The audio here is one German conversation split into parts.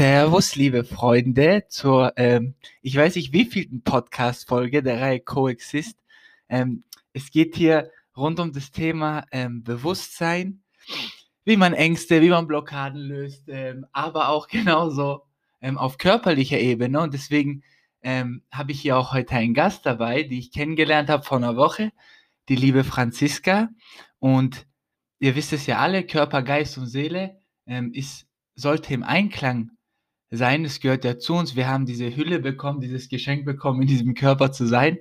Servus, liebe Freunde, zur, ähm, ich weiß nicht wievielten Podcast-Folge der Reihe Coexist. Ähm, es geht hier rund um das Thema ähm, Bewusstsein, wie man Ängste, wie man Blockaden löst, ähm, aber auch genauso ähm, auf körperlicher Ebene. Und deswegen ähm, habe ich hier auch heute einen Gast dabei, die ich kennengelernt habe vor einer Woche, die liebe Franziska. Und ihr wisst es ja alle, Körper, Geist und Seele ist sollte im Einklang sein. Es gehört ja zu uns. Wir haben diese Hülle bekommen, dieses Geschenk bekommen, in diesem Körper zu sein.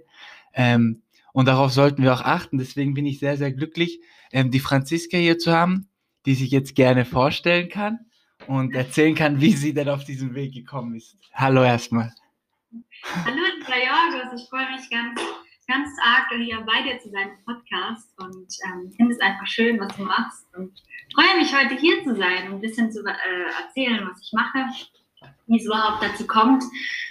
Ähm, und darauf sollten wir auch achten. Deswegen bin ich sehr, sehr glücklich, ähm, die Franziska hier zu haben, die sich jetzt gerne vorstellen kann und erzählen kann, wie sie denn auf diesen Weg gekommen ist. Hallo erstmal. Hallo, lieber Jorgos. Ich freue mich ganz, ganz arg, hier bei dir zu sein im Podcast und ähm, finde es einfach schön, was du machst. Und freue mich, heute hier zu sein und ein bisschen zu äh, erzählen, was ich mache, wie es überhaupt dazu kommt.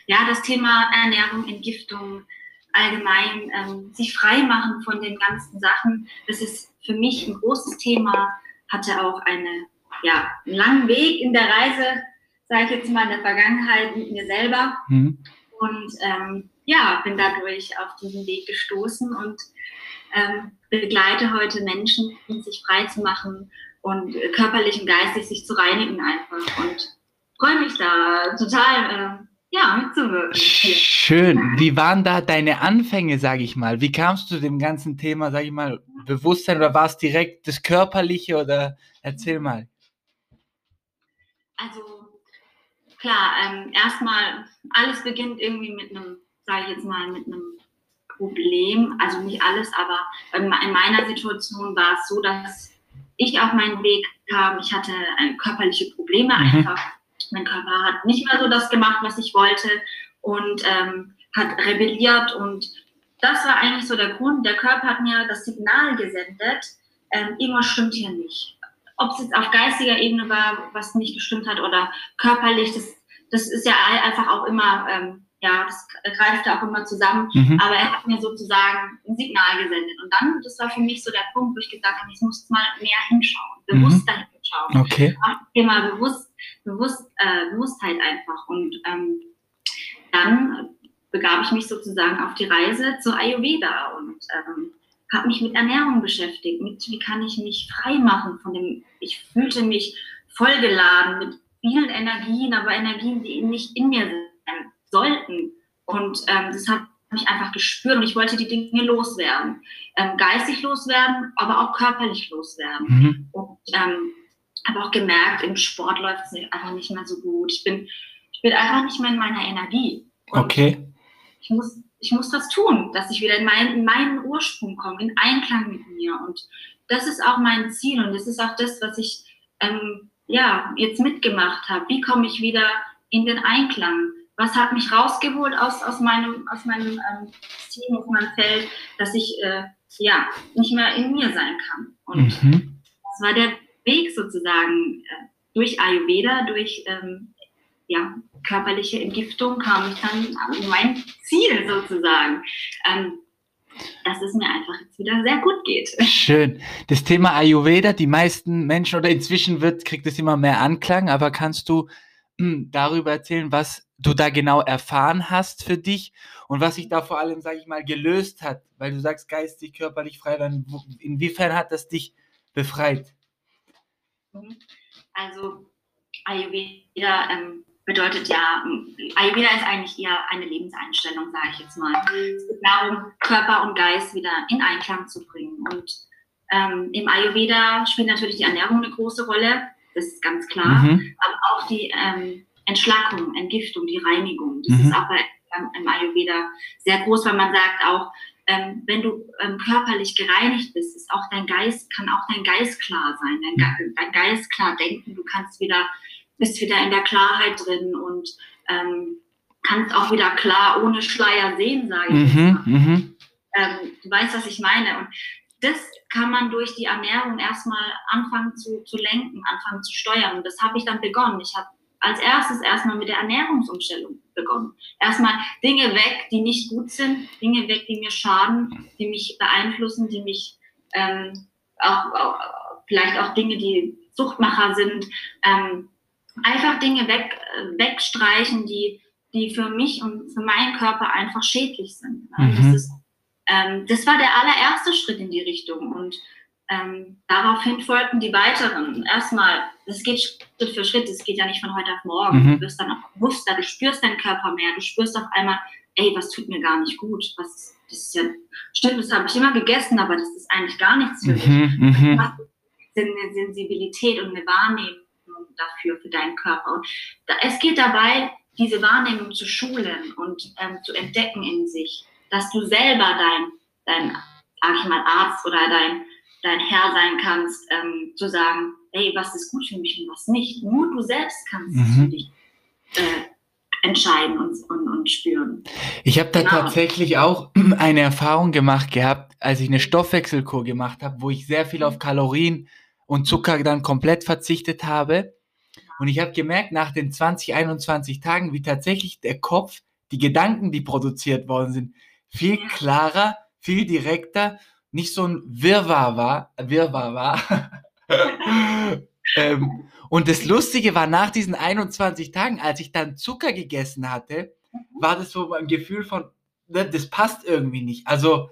Ja, das Thema Ernährung, Entgiftung, allgemein ähm, sich frei machen von den ganzen Sachen, das ist für mich ein großes Thema, hatte auch eine, ja, einen langen Weg in der Reise, sage ich jetzt mal, in der Vergangenheit mit mir selber. Mhm. Und ähm, ja, bin dadurch auf diesen Weg gestoßen und ähm, begleite heute Menschen, sich frei zu machen und körperlich und geistig sich zu reinigen einfach. Und freue mich da total, äh, ja, mitzuwirken. Schön. Wie waren da deine Anfänge, sage ich mal? Wie kamst du zu dem ganzen Thema, sage ich mal, Bewusstsein oder war es direkt das Körperliche oder erzähl mal. Also klar, ähm, erstmal alles beginnt irgendwie mit einem, sage ich jetzt mal, mit einem Problem. Also nicht alles, aber in meiner Situation war es so, dass ich auf meinen Weg kam. Ich hatte äh, körperliche Probleme mhm. einfach. Mein Körper hat nicht mehr so das gemacht, was ich wollte und ähm, hat rebelliert und das war eigentlich so der Grund. Der Körper hat mir das Signal gesendet, ähm, irgendwas stimmt hier nicht. Ob es jetzt auf geistiger Ebene war, was nicht gestimmt hat oder körperlich, das, das ist ja einfach auch immer ähm, ja, das greift ja auch immer zusammen. Mhm. Aber er hat mir sozusagen ein Signal gesendet. Und dann, das war für mich so der Punkt, wo ich gesagt habe, ich muss mal mehr hinschauen, bewusster mhm. hinschauen. Okay. Thema Bewusst, Bewusst, äh, Bewusstheit einfach. Und ähm, dann begab ich mich sozusagen auf die Reise zur Ayurveda und ähm, habe mich mit Ernährung beschäftigt, mit wie kann ich mich frei machen von dem, ich fühlte mich vollgeladen mit vielen Energien, aber Energien, die nicht in mir sind sollten. Und ähm, das habe ich einfach gespürt und ich wollte die Dinge loswerden. Ähm, geistig loswerden, aber auch körperlich loswerden. Mhm. Und ähm, habe auch gemerkt, im Sport läuft es einfach nicht mehr so gut. Ich bin, ich bin einfach nicht mehr in meiner Energie. Und okay. Ich muss, ich muss das tun, dass ich wieder in, mein, in meinen Ursprung komme, in Einklang mit mir. Und das ist auch mein Ziel und das ist auch das, was ich ähm, ja, jetzt mitgemacht habe. Wie komme ich wieder in den Einklang? was hat mich rausgeholt aus, aus meinem, aus meinem ähm, Team, auf meinem Feld, dass ich äh, ja nicht mehr in mir sein kann. Und mhm. das war der Weg sozusagen äh, durch Ayurveda, durch ähm, ja, körperliche Entgiftung kam ich dann an mein Ziel sozusagen. Ähm, dass es mir einfach jetzt wieder sehr gut geht. Schön. Das Thema Ayurveda, die meisten Menschen oder inzwischen wird, kriegt es immer mehr Anklang, aber kannst du hm, darüber erzählen, was du da genau erfahren hast für dich und was sich da vor allem, sage ich mal, gelöst hat, weil du sagst geistig, körperlich frei, dann inwiefern hat das dich befreit? Also Ayurveda ähm, bedeutet ja, Ayurveda ist eigentlich eher eine Lebenseinstellung, sage ich jetzt mal. Es geht darum, Körper und Geist wieder in Einklang zu bringen. Und ähm, im Ayurveda spielt natürlich die Ernährung eine große Rolle, das ist ganz klar, mhm. aber auch die ähm, Entschlackung, Entgiftung, die Reinigung. Das mhm. ist auch bei, im Ayurveda sehr groß, weil man sagt auch, ähm, wenn du ähm, körperlich gereinigt bist, ist auch dein Geist, kann auch dein Geist klar sein, dein, Ge dein Geist klar denken, du kannst wieder, bist wieder in der Klarheit drin und ähm, kannst auch wieder klar ohne Schleier sehen, sage ich mhm, mhm. Ähm, du weißt, was ich meine. Und das kann man durch die Ernährung erstmal anfangen zu, zu lenken, anfangen zu steuern. Und das habe ich dann begonnen. Ich habe als erstes erstmal mit der Ernährungsumstellung begonnen. Erstmal Dinge weg, die nicht gut sind, Dinge weg, die mir schaden, die mich beeinflussen, die mich ähm, auch, auch, vielleicht auch Dinge, die Suchtmacher sind. Ähm, einfach Dinge weg, wegstreichen, die, die für mich und für meinen Körper einfach schädlich sind. Mhm. Das, ist, ähm, das war der allererste Schritt in die Richtung und ähm, daraufhin folgten die weiteren. Erstmal, das geht Schritt für Schritt, das geht ja nicht von heute auf morgen. Mhm. Du wirst dann auch bewusster, du spürst deinen Körper mehr, du spürst auf einmal, ey, was tut mir gar nicht gut, was, das ist ja, stimmt, das habe ich immer gegessen, aber das ist eigentlich gar nichts für. Mhm, mhm. eine Sensibilität und eine Wahrnehmung dafür, für deinen Körper. Und da, es geht dabei, diese Wahrnehmung zu schulen und ähm, zu entdecken in sich, dass du selber dein, dein, sag ich mal, Arzt oder dein, dein Herr sein kannst, ähm, zu sagen, hey, was ist gut für mich und was nicht. Nur du selbst kannst mhm. es für dich äh, entscheiden und, und, und spüren. Ich habe da genau. tatsächlich auch eine Erfahrung gemacht gehabt, als ich eine Stoffwechselkur gemacht habe, wo ich sehr viel auf Kalorien und Zucker dann komplett verzichtet habe. Und ich habe gemerkt, nach den 20, 21 Tagen, wie tatsächlich der Kopf, die Gedanken, die produziert worden sind, viel klarer, viel direkter, nicht so ein Wirrwarr war, Wirrwarr war. ähm, und das Lustige war, nach diesen 21 Tagen, als ich dann Zucker gegessen hatte, mhm. war das so ein Gefühl von, ne, das passt irgendwie nicht. Also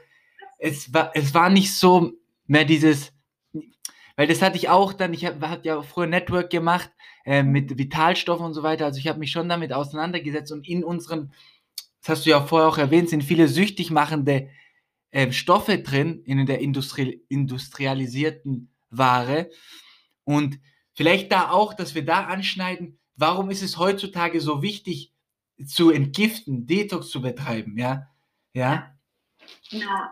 es war, es war nicht so mehr dieses, weil das hatte ich auch dann, ich habe hab ja früher Network gemacht äh, mit Vitalstoffen und so weiter, also ich habe mich schon damit auseinandergesetzt und in unseren, das hast du ja vorher auch erwähnt, sind viele süchtig machende äh, Stoffe drin in der Industri industrialisierten Ware und Vielleicht da auch, dass wir da anschneiden, warum ist es heutzutage so wichtig, zu entgiften, Detox zu betreiben, ja? Ja. Genau.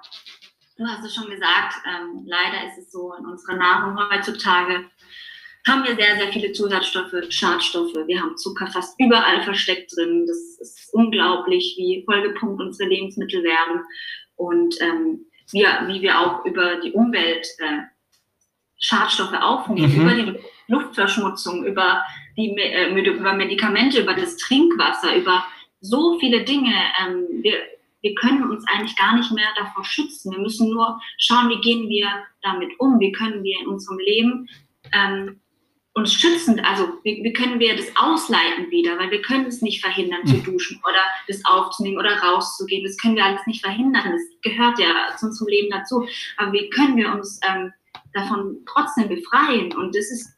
Du hast es schon gesagt, ähm, leider ist es so, in unserer Nahrung heutzutage haben wir sehr, sehr viele Zusatzstoffe, Schadstoffe. Wir haben Zucker fast überall versteckt drin. Das ist unglaublich, wie vollgepumpt unsere Lebensmittel werden und ähm, wir, wie wir auch über die Umwelt äh, Schadstoffe aufnehmen, mhm. über die Luftverschmutzung, über, die, äh, über Medikamente, über das Trinkwasser, über so viele Dinge. Ähm, wir, wir können uns eigentlich gar nicht mehr davor schützen. Wir müssen nur schauen, wie gehen wir damit um, wie können wir in unserem Leben ähm, uns schützen, also wie, wie, können wir das ausleiten wieder, weil wir können es nicht verhindern, zu mhm. duschen oder das aufzunehmen oder rauszugehen. Das können wir alles nicht verhindern. Das gehört ja zu unserem Leben dazu. Aber wie können wir uns ähm, davon trotzdem befreien? Und das ist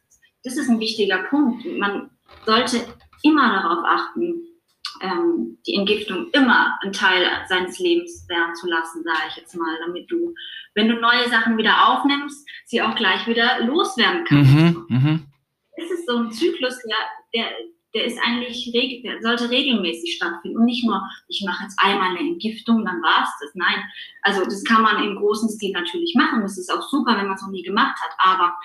das ist ein wichtiger Punkt. Man sollte immer darauf achten, ähm, die Entgiftung immer ein Teil seines Lebens werden zu lassen, sage ich jetzt mal, damit du, wenn du neue Sachen wieder aufnimmst, sie auch gleich wieder loswerden kannst. Mhm, mh. Ist so ein Zyklus, der, der, der ist eigentlich, der sollte regelmäßig stattfinden und nicht nur, ich mache jetzt einmal eine Entgiftung, dann war es das. Nein, also das kann man im großen Stil natürlich machen. Das ist auch super, wenn man es noch nie gemacht hat, aber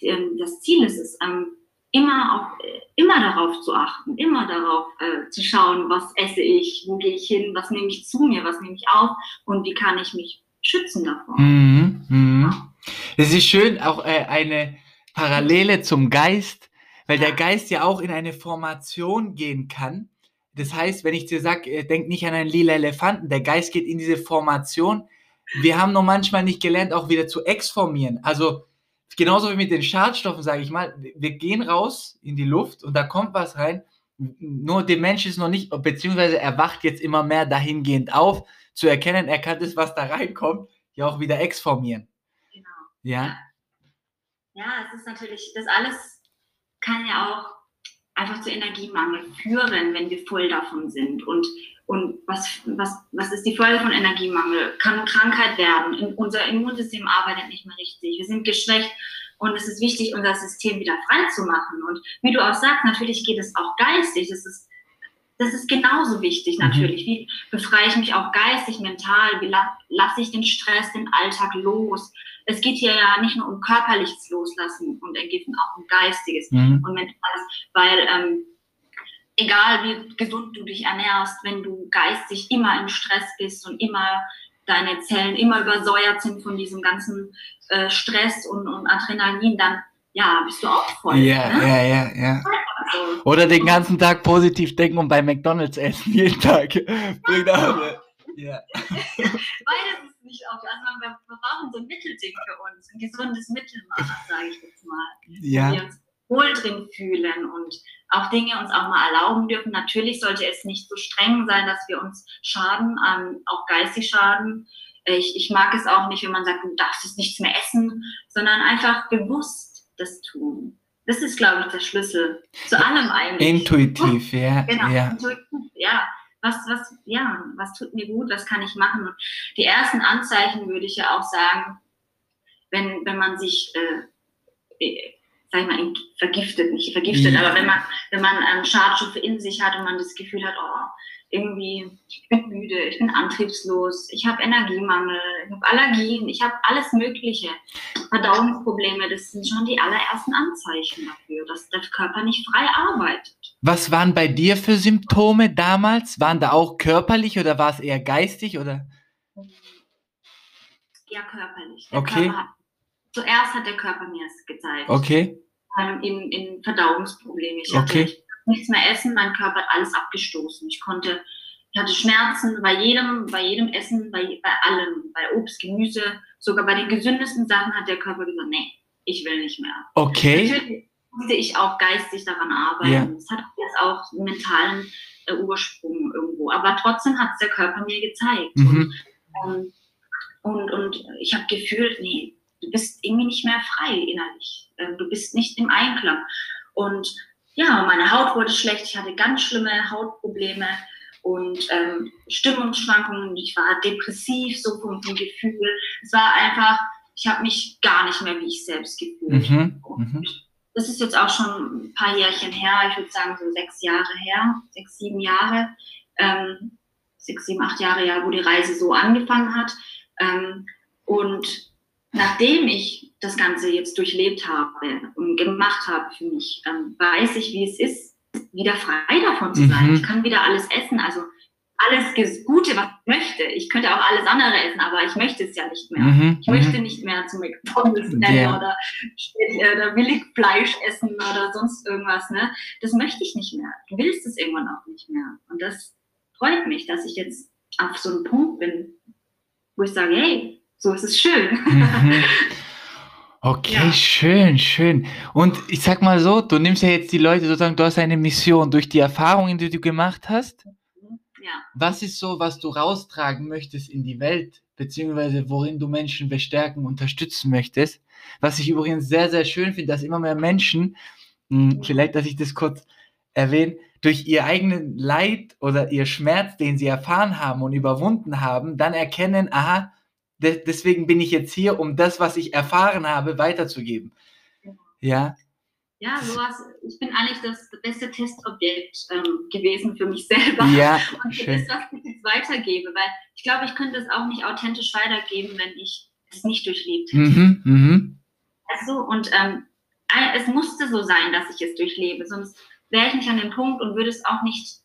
ähm, das Ziel ist es, ähm, immer auch äh, immer darauf zu achten, immer darauf äh, zu schauen, was esse ich, wo gehe ich hin, was nehme ich zu mir, was nehme ich auf und wie kann ich mich schützen davor. Mhm, mh. Es ist schön, auch äh, eine Parallele zum Geist, weil der Geist ja auch in eine Formation gehen kann. Das heißt, wenn ich dir sage, äh, denk nicht an einen lila Elefanten, der Geist geht in diese Formation. Wir haben nur manchmal nicht gelernt, auch wieder zu exformieren. Also genauso wie mit den Schadstoffen, sage ich mal, wir gehen raus in die Luft und da kommt was rein. Nur der Mensch ist noch nicht, beziehungsweise er wacht jetzt immer mehr dahingehend auf, zu erkennen, er kann das, was da reinkommt, ja auch wieder exformieren. Genau. Ja. Ja, es ist natürlich, das alles kann ja auch einfach zu Energiemangel führen, wenn wir voll davon sind. Und und was, was, was ist die Folge von Energiemangel? Kann Krankheit werden? Unser Immunsystem arbeitet nicht mehr richtig. Wir sind geschwächt und es ist wichtig, unser System wieder frei zu machen. Und wie du auch sagst, natürlich geht es auch geistig. Das ist, das ist genauso wichtig mhm. natürlich. Wie befreie ich mich auch geistig, mental? Wie la lasse ich den Stress, den Alltag los? Es geht hier ja nicht nur um körperliches Loslassen und Entgiften, auch um geistiges mhm. und mentales, weil ähm, egal wie gesund du dich ernährst, wenn du geistig immer im Stress bist und immer deine Zellen immer übersäuert sind von diesem ganzen äh, Stress und, und, Adrenalin, dann ja, bist du auch voll. Ja, ne? ja, ja, ja. Oder den ganzen Tag positiv denken und bei McDonalds essen, jeden Tag. Bringt alle. Ja. Beides ist nicht auf. Also wir brauchen so ein Mittelding für uns, ein gesundes Mittelmaß, sage ich jetzt mal. Ja. Wir uns wohl drin fühlen und auch Dinge uns auch mal erlauben dürfen. Natürlich sollte es nicht so streng sein, dass wir uns schaden, ähm, auch geistig schaden. Ich, ich mag es auch nicht, wenn man sagt, du darfst jetzt nichts mehr essen, sondern einfach bewusst das tun. Das ist, glaube ich, der Schlüssel zu allem eigentlich. Intuitiv, ja. Genau, ja. intuitiv, ja. Was, was, ja, was tut mir gut, was kann ich machen? Und die ersten Anzeichen würde ich ja auch sagen, wenn, wenn man sich, äh, äh sag ich mal, vergiftet, nicht vergiftet, ja. aber wenn man, wenn man ähm, Schadstoffe in sich hat und man das Gefühl hat, oh, irgendwie, ich bin müde, ich bin antriebslos, ich habe Energiemangel, ich habe Allergien, ich habe alles Mögliche. Verdauungsprobleme, das sind schon die allerersten Anzeichen dafür, dass der Körper nicht frei arbeitet. Was waren bei dir für Symptome damals? Waren da auch körperlich oder war es eher geistig oder? Ja, körperlich. Der okay. Körper hat, zuerst hat der Körper mir es gezeigt. Okay. Ähm, in, in Verdauungsprobleme. Ich okay. hatte nichts mehr essen, mein Körper hat alles abgestoßen. Ich konnte, ich hatte Schmerzen bei jedem, bei jedem Essen, bei, bei allem, bei Obst, Gemüse, sogar bei den gesündesten Sachen hat der Körper gesagt, nee, ich will nicht mehr. Okay. Natürlich musste ich auch geistig daran arbeiten. Ja. Das hat jetzt auch einen mentalen äh, Ursprung irgendwo. Aber trotzdem hat es der Körper mir gezeigt. Mhm. Und, ähm, und, und ich habe gefühlt, nee, du bist irgendwie nicht mehr frei innerlich. Ähm, du bist nicht im Einklang. Und ja, meine Haut wurde schlecht, ich hatte ganz schlimme Hautprobleme und ähm, Stimmungsschwankungen, ich war depressiv, so vom, vom Gefühl. Es war einfach, ich habe mich gar nicht mehr wie ich selbst gefühlt. Mhm. Mhm. Das ist jetzt auch schon ein paar Jährchen her, ich würde sagen so sechs Jahre her, sechs, sieben Jahre, ähm, sechs, sieben, acht Jahre, ja, wo die Reise so angefangen hat. Ähm, und nachdem ich das Ganze jetzt durchlebt habe und gemacht habe für mich, ähm, weiß ich, wie es ist, wieder frei davon zu sein. Mhm. Ich kann wieder alles essen, also alles Gute, was ich möchte. Ich könnte auch alles andere essen, aber ich möchte es ja nicht mehr. Mhm. Ich möchte nicht mehr zu McDonalds Ja. oder, äh, oder willig Fleisch essen oder sonst irgendwas. Ne? Das möchte ich nicht mehr. Du willst es irgendwann auch nicht mehr. Und das freut mich, dass ich jetzt auf so einem Punkt bin, wo ich sage, hey, so ist es schön. Mhm. Okay, Ja. schön, schön. Und ich sag mal so, du nimmst ja jetzt die Leute sozusagen, du hast eine Mission durch die Erfahrungen, die du gemacht hast. ja. Was ist so, was du raustragen möchtest in die Welt, beziehungsweise worin du Menschen bestärken, unterstützen möchtest? Was ich übrigens sehr, sehr schön finde, dass immer mehr Menschen, mh, vielleicht, dass ich das kurz erwähne, durch ihr eigenen Leid oder ihr Schmerz, den sie erfahren haben und überwunden haben, dann erkennen, aha, de deswegen bin ich jetzt hier, um das, was ich erfahren habe, weiterzugeben. Ja, Ja, sowas, ich bin eigentlich das beste Testobjekt ähm, gewesen für mich selber. ja, Und für schön. das, was ich jetzt weitergebe, weil ich glaube, ich könnte es auch nicht authentisch weitergeben, wenn ich es nicht durchlebt hätte. Mhm, mhm. Also, und ähm, es musste so sein, dass ich es durchlebe, sonst wäre ich nicht an dem Punkt und würde es auch nicht,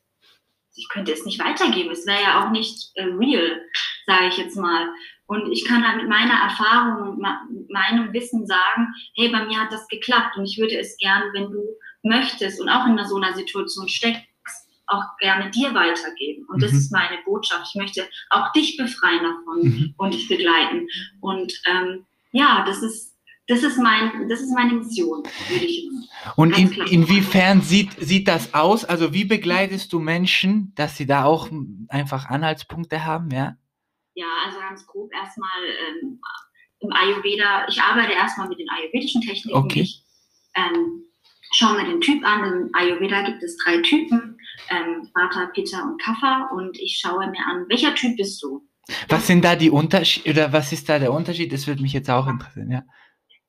ich könnte es nicht weitergeben. Es wäre ja auch nicht äh, real, sage ich jetzt mal. Und ich kann halt mit meiner Erfahrung und meinem Wissen sagen, hey, bei mir hat das geklappt und ich würde es gern, wenn du möchtest und auch in so einer Situation steckst, auch gerne dir weitergeben. Und das Mhm. ist meine Botschaft. Ich möchte auch dich befreien davon Mhm. und dich begleiten. Und ähm, ja, das ist, das ist mein, das ist meine Mission, würde ich. Und in, inwiefern sieht, sieht das aus? Also wie begleitest du Menschen, dass sie da auch einfach Anhaltspunkte haben, ja? Ja, also ganz grob erstmal ähm, im Ayurveda. Ich arbeite erstmal mit den ayurvedischen Techniken. Okay. Ich ähm, schaue mir den Typ an. Im Ayurveda gibt es drei Typen: ähm, Vata, Pitta und Kapha. Und ich schaue mir an, welcher Typ bist du? Was sind da die Unterschiede oder was ist da der Unterschied? Das würde mich jetzt auch interessieren, ja.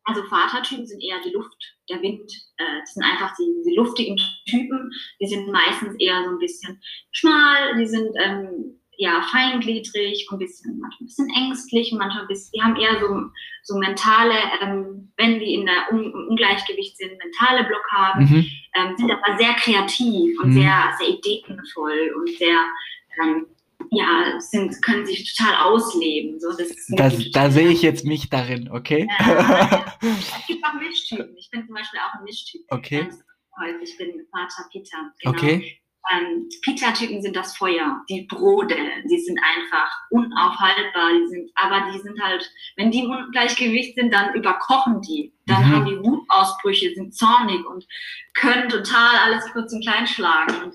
Also Vatertypen sind eher die Luft, der Wind. Äh, das sind einfach die, die luftigen Typen. Die sind meistens eher so ein bisschen schmal, die sind ähm, ja feingliedrig, ein bisschen, manchmal ein bisschen ängstlich, manchmal ein bisschen, die haben eher so, so mentale, ähm, wenn die in der Un im Ungleichgewicht sind, mentale Blockaden, Mhm. ähm, sind aber sehr kreativ und Mhm. sehr, sehr ideenvoll und sehr, ähm, ja, sind, können sich total ausleben. So, das Das, da sehe ich jetzt mich darin, okay? Ja. Es gibt auch Mischtypen. Ich bin zum Beispiel auch ein Mischtyp. Okay, häufig. Ich bin Vater Peter. Genau. okay. Ähm, Pita-Typen sind das Feuer, die brodeln, die sind einfach unaufhaltbar, die sind, aber die sind halt, wenn die im Ungleichgewicht sind, dann überkochen die. Dann Mhm. haben die Wutausbrüche, sind zornig und können total alles kurz und klein schlagen und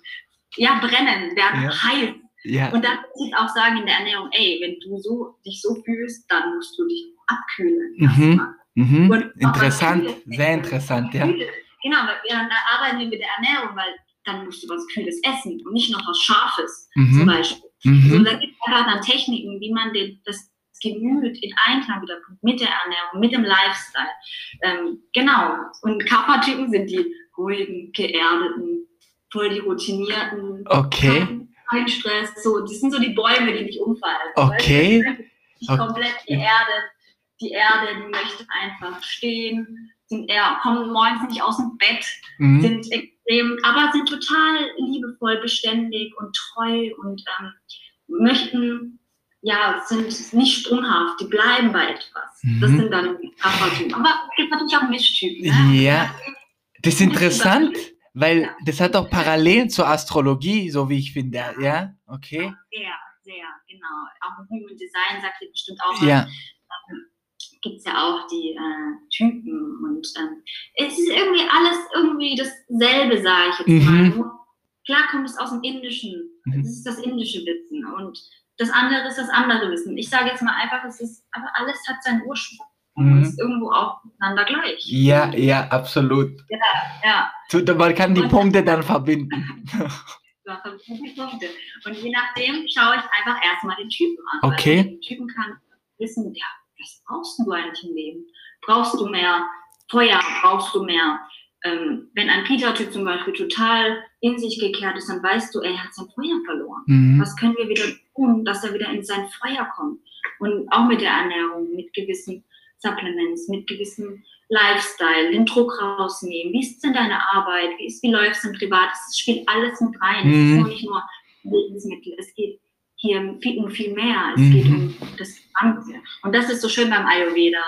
ja, brennen, werden Ja. heiß. Ja. Und dann muss ich auch sagen in der Ernährung, ey, wenn du so, dich so fühlst, dann musst du dich abkühlen. Mhm. Mhm. Interessant, sehr interessant, ja. Genau, weil wir dann arbeiten wir mit der Ernährung, weil dann musst du was Kühles essen und nicht noch was Scharfes zum Mhm. Beispiel. So, Mhm. da gibt es einfach dann Techniken, wie man den, das Gemüt in Einklang wieder bringt mit der Ernährung, mit dem Lifestyle. Ähm, genau. Und Kappa-Typen sind die ruhigen, geerdeten, voll die routinierten, Okay. kein, kein Stress. So, das sind so die Bäume, die nicht umfallen. Okay. Weißt du? Die Okay. komplett geerdet. Die Erde, die möchte einfach stehen, sind eher, kommen morgens nicht aus dem Bett, Mhm. sind extrem, aber sind total liebevoll, beständig und treu und ähm, möchten, ja, sind nicht sprunghaft, die bleiben bei etwas. Das Mhm. sind dann die Kappa-Typen. Aber es gibt natürlich auch Mischtypen. Ne? Ja. Das ist interessant, weil Ja. das hat auch Parallelen zur Astrologie, so wie ich finde. Ja, okay. Sehr, sehr, genau. Auch im Human Design sagt ihr bestimmt auch. Ja, gibt es ja auch die äh, Typen und ähm, es ist irgendwie alles irgendwie dasselbe, sage ich jetzt Mhm. mal. Klar kommt es aus dem Indischen, Mhm. das ist das indische Wissen und das andere ist das andere Wissen. Ich sage jetzt mal einfach, es ist, aber alles hat seinen Ursprung und Mhm. ist irgendwo auch miteinander gleich. ja, ja, absolut. Ja, So, Man kann die Und- Punkte dann verbinden. Punkte. Und je nachdem schaue ich einfach erstmal den Typen an. Okay. Den Typen kann wissen, ja, was brauchst du eigentlich im Leben? Brauchst du mehr Feuer? Brauchst du mehr? Ähm, wenn ein Peter-Typ zum Beispiel total in sich gekehrt ist, dann weißt du, er hat sein Feuer verloren. Mhm. Was können wir wieder tun, dass er wieder in sein Feuer kommt? Und auch mit der Ernährung, mit gewissen Supplements, mit gewissem Lifestyle, den Druck rausnehmen. Wie ist denn deine Arbeit? Wie, ist, wie läuft es im Privat? Das spielt alles mit rein. Es Mhm. ist nur nicht nur Lebensmittel. Es geht hier viel, um viel mehr. Es Mhm. geht um das Ganze. Und das ist so schön beim Ayurveda.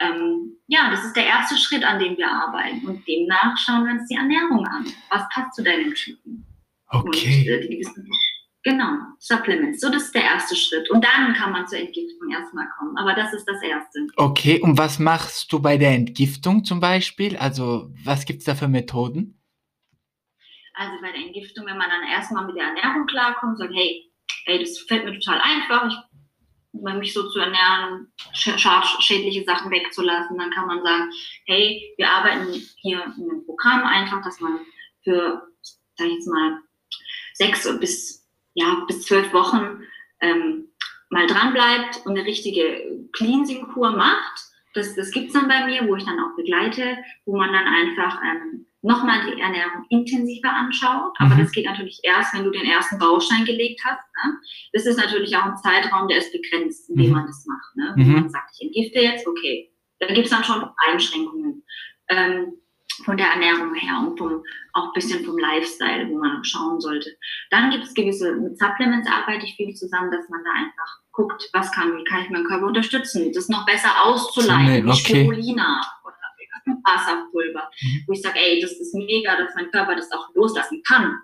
Ähm, ja, das ist der erste Schritt, an dem wir arbeiten. Und demnach schauen wir uns die Ernährung an. Was passt zu deinem Typen? Und Okay. äh, die gewissen, genau, Supplements. So, das ist der erste Schritt. Und dann kann man zur Entgiftung erstmal kommen. Aber das ist das Erste. Okay, und was machst du bei der Entgiftung zum Beispiel? Also, was gibt es da für Methoden? Also bei der Entgiftung, wenn man dann erstmal mit der Ernährung klarkommt, sagt, hey, hey, das fällt mir total einfach, ich, mich so zu ernähren, sch schädliche Sachen wegzulassen, dann kann man sagen, hey, wir arbeiten hier in einem Programm einfach, dass man für, sag ich jetzt mal, sechs bis, ja, bis zwölf Wochen ähm, mal dran bleibt und eine richtige Cleansing-Kur macht. Das, das gibt es dann bei mir, wo ich dann auch begleite, wo man dann einfach ähm, nochmal die Ernährung intensiver anschaut. Aber Mhm. das geht natürlich erst, wenn du den ersten Baustein gelegt hast. Ne? Das ist natürlich auch ein Zeitraum, der ist begrenzt, in dem Mhm. man das macht. Ne? Mhm. Wenn man sagt, ich entgifte jetzt, okay. Da gibt es dann schon Einschränkungen ähm, von der Ernährung her und vom, auch ein bisschen vom Lifestyle, wo man schauen sollte. Dann gibt es gewisse, mit Supplements arbeite ich viel zusammen, dass man da einfach guckt, was kann, wie kann ich meinen Körper unterstützen, das noch besser auszuleiten, wie Okay. Spirulina Wasserpulver, Mhm. wo ich sage, ey, das ist mega, dass mein Körper das auch loslassen kann.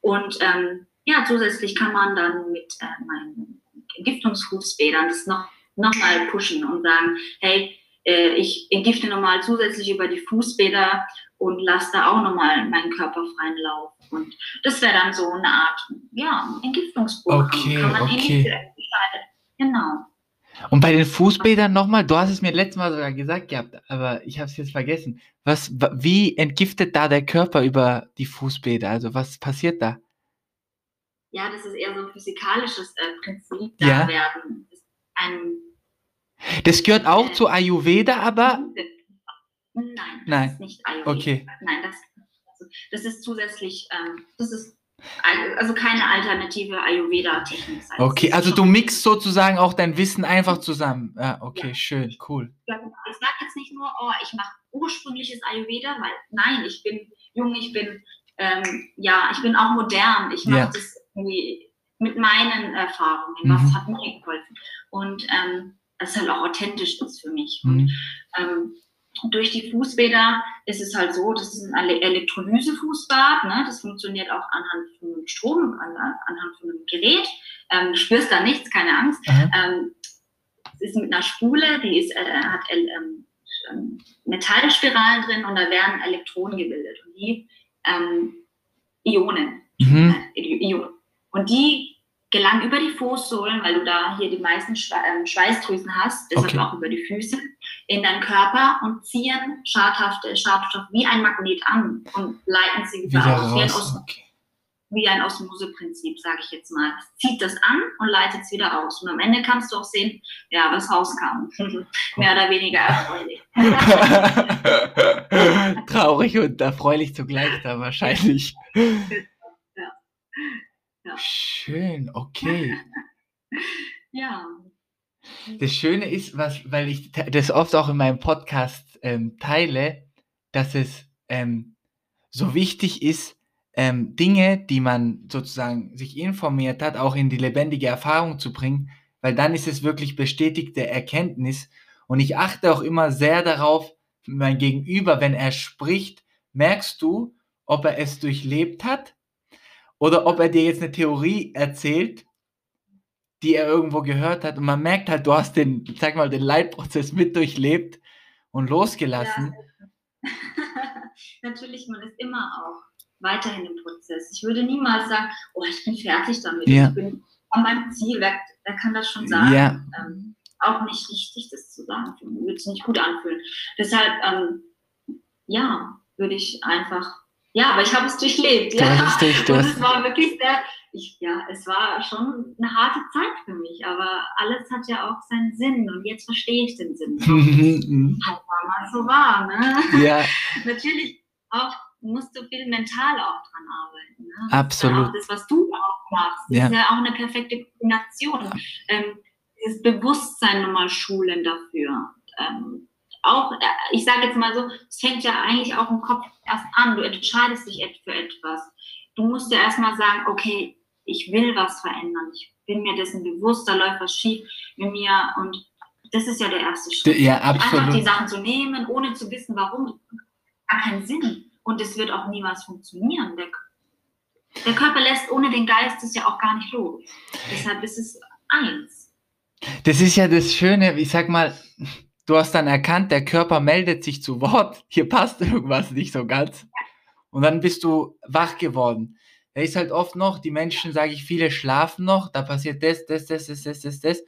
Und ähm, ja, zusätzlich kann man dann mit äh, meinen Entgiftungsfußbädern das noch, noch mal pushen und sagen, hey, äh, ich entgifte nochmal zusätzlich über die Fußbäder und lasse da auch nochmal meinen Körper freien Lauf. Und das wäre dann so eine Art, ja, Entgiftungsprogramm. Okay, Kann man okay. Genau. Und bei den Fußbädern nochmal, du hast es mir letztes Mal sogar gesagt gehabt, aber ich habe es jetzt vergessen. Was, wa- wie entgiftet da der Körper über die Fußbäder? Also was passiert da? Ja, das ist eher so ein physikalisches äh, Prinzip. Da Ja. werden Das gehört auch zu Ayurveda, aber Nein, das Nein. ist nicht Ayurveda. Okay. Nein, das, also, das ist zusätzlich, ähm, das ist also keine alternative Ayurveda-Technik. okay, ist also du mixt sozusagen auch dein Wissen einfach zusammen. Ja, okay, Ja. schön, cool. Ja. Ich sage jetzt nicht nur, oh, ich mache ursprüngliches Ayurveda, weil nein, ich bin jung, ich bin, ähm, ja, ich bin auch modern. Ich mache Ja. das mit meinen Erfahrungen. Mhm. Was hat mir geholfen? Und ähm, es halt auch authentisch ist für mich. Und Mhm. ähm, durch die Fußbäder ist es halt so, das ist ein Elektrolyse-Fußbad, ne? das funktioniert auch anhand von einem Strom, an, anhand von einem Gerät. Ähm, du spürst da nichts, keine Angst. Ähm, es ist mit einer Spule, die ist, äh, hat ähm, ähm, Metallspiralen drin und da werden Elektronen gebildet und die ähm, Ionen, mhm. äh, Ionen. Und die gelangen über die Fußsohlen, weil du da hier die meisten ähm, Schweißdrüsen hast, deshalb okay. auch über die Füße, in deinen Körper und ziehen schadhafte Schadstoffe wie ein Magnet an und leiten sie wieder, wieder aus. Wie ein, Os okay. wie ein Osmoseprinzip, sage ich jetzt mal. Zieht das an und leitet es wieder aus. Und am Ende kannst du auch sehen, ja, was rauskam. Mehr oder weniger erfreulich. Traurig und erfreulich zugleich da wahrscheinlich. Ja. Schön, okay. ja. Das Schöne ist, was, weil ich das oft auch in meinem Podcast ähm, teile, dass es ähm, so wichtig ist, ähm, Dinge, die man sozusagen sich informiert hat, auch in die lebendige Erfahrung zu bringen, weil dann ist es wirklich bestätigte Erkenntnis. Und ich achte auch immer sehr darauf, mein Gegenüber, wenn er spricht, merkst du, ob er es durchlebt hat oder ob er dir jetzt eine Theorie erzählt, die er irgendwo gehört hat und man merkt halt, du hast den, sag mal, den Leitprozess mit durchlebt und losgelassen. Ja. Natürlich, man ist immer auch weiterhin im Prozess. Ich würde niemals sagen, oh, ich bin fertig damit, ja. ich bin an meinem Ziel, wer, wer kann das schon sagen? Ja. Ähm, auch nicht richtig, das zu sagen, würde sich nicht gut anfühlen. Deshalb, ähm, ja, würde ich einfach ja, aber ich habe es durchlebt. Ja. Durch, und es war wirklich sehr, ich, ja, es war schon eine harte Zeit für mich, aber alles hat ja auch seinen Sinn und jetzt verstehe ich den Sinn. halt war mal so war, ne? Ja. Natürlich auch musst du viel mental auch dran arbeiten. Ne? Absolut. Das, das, was du auch machst, ja. ist ja auch eine perfekte Kombination. Ähm, dieses Bewusstsein nochmal schulen dafür. Ähm, auch, äh, ich sage jetzt mal so, es fängt ja eigentlich auch im Kopf erst an. Du entscheidest dich für etwas. Du musst ja erstmal sagen, okay, ich will was verändern. Ich bin mir dessen bewusst, da läuft was schief mit mir und das ist ja der erste Schritt. Ja, absolut. Einfach die Sachen zu nehmen, ohne zu wissen, warum, hat keinen Sinn. Und es wird auch niemals funktionieren. Der, der Körper lässt ohne den Geist es ja auch gar nicht los. Deshalb ist es eins. Das ist ja das Schöne, ich sag mal, du hast dann erkannt, der Körper meldet sich zu Wort, hier passt irgendwas nicht so ganz. Und dann bist du wach geworden. Da ist halt oft noch, die Menschen, sage ich, viele schlafen noch, da passiert das, das, das, das, das, das, das.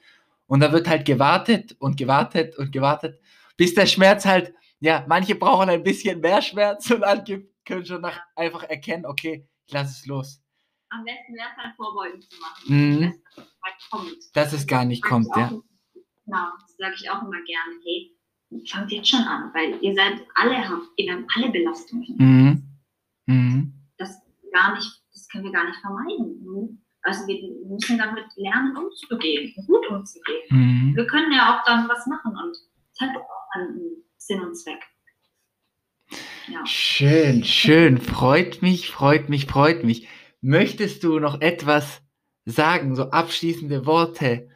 Und da wird halt gewartet und gewartet und gewartet, bis der Schmerz halt, ja, manche brauchen ein bisschen mehr Schmerz und andere können schon nach, einfach erkennen, okay, ich lasse es los. Am besten wäre es halt vorbeugen zu machen, mhm. dass es halt kommt. Dass es gar nicht kommt, ja. Genau, das sage ich auch immer gerne. Hey, fangt jetzt schon an, weil ihr seid alle, ihr habt alle Belastungen. Mhm. Mhm. Das gar nicht, das können wir gar nicht vermeiden. Also wir müssen damit lernen, umzugehen, gut umzugehen. Mhm. Wir können ja auch dann was machen und es hat auch einen Sinn und Zweck. Ja. Schön, schön. Freut mich, freut mich, freut mich. Möchtest du noch etwas sagen, so abschließende Worte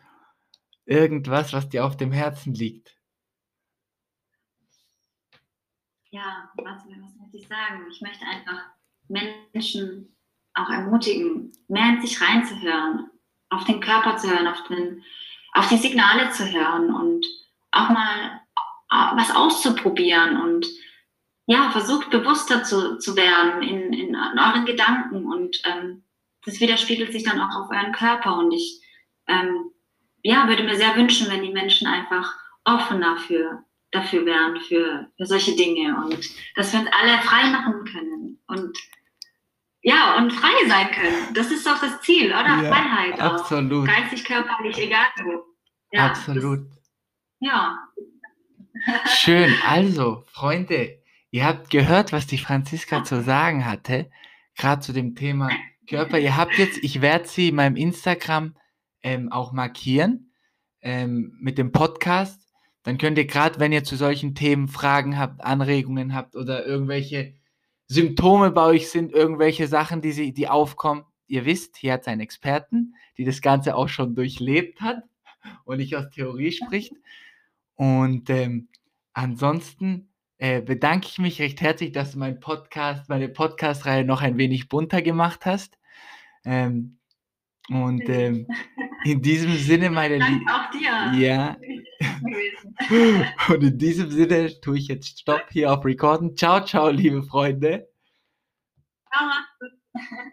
irgendwas, was dir auf dem Herzen liegt? Ja, was, was möchte ich sagen? Ich möchte einfach Menschen auch ermutigen, mehr in sich reinzuhören, auf den Körper zu hören, auf, den, auf die Signale zu hören und auch mal äh, was auszuprobieren und ja, versucht bewusster zu, zu werden in, in, in euren Gedanken und ähm, das widerspiegelt sich dann auch auf euren Körper und ich ähm, ja, würde mir sehr wünschen, wenn die Menschen einfach offener für, dafür wären, für, für solche Dinge und dass wir uns alle frei machen können und ja, und frei sein können. Das ist doch das Ziel, oder? Ja, Freiheit. Absolut. Auch. Geistig, körperlich, egal wo. Ja, absolut. Das, ja. Schön. Also, Freunde, ihr habt gehört, was die Franziska zu sagen hatte, gerade zu dem Thema Körper. Ihr habt jetzt, ich werde sie in meinem Instagram ähm, auch markieren ähm, mit dem Podcast. Dann könnt ihr gerade, wenn ihr zu solchen Themen Fragen habt, Anregungen habt oder irgendwelche Symptome bei euch sind, irgendwelche Sachen, die, sie, die aufkommen, ihr wisst, hier hat es einen Experten, die das Ganze auch schon durchlebt hat und nicht aus Theorie spricht. Und ähm, ansonsten äh, bedanke ich mich recht herzlich, dass du mein Podcast, meine Podcast-Reihe noch ein wenig bunter gemacht hast. Ähm, und ähm, in diesem Sinne, meine Lieben. Auch dir. Ja. und in diesem Sinne tue ich jetzt Stopp hier auf Recorden. Ciao, ciao, liebe Freunde. Ciao,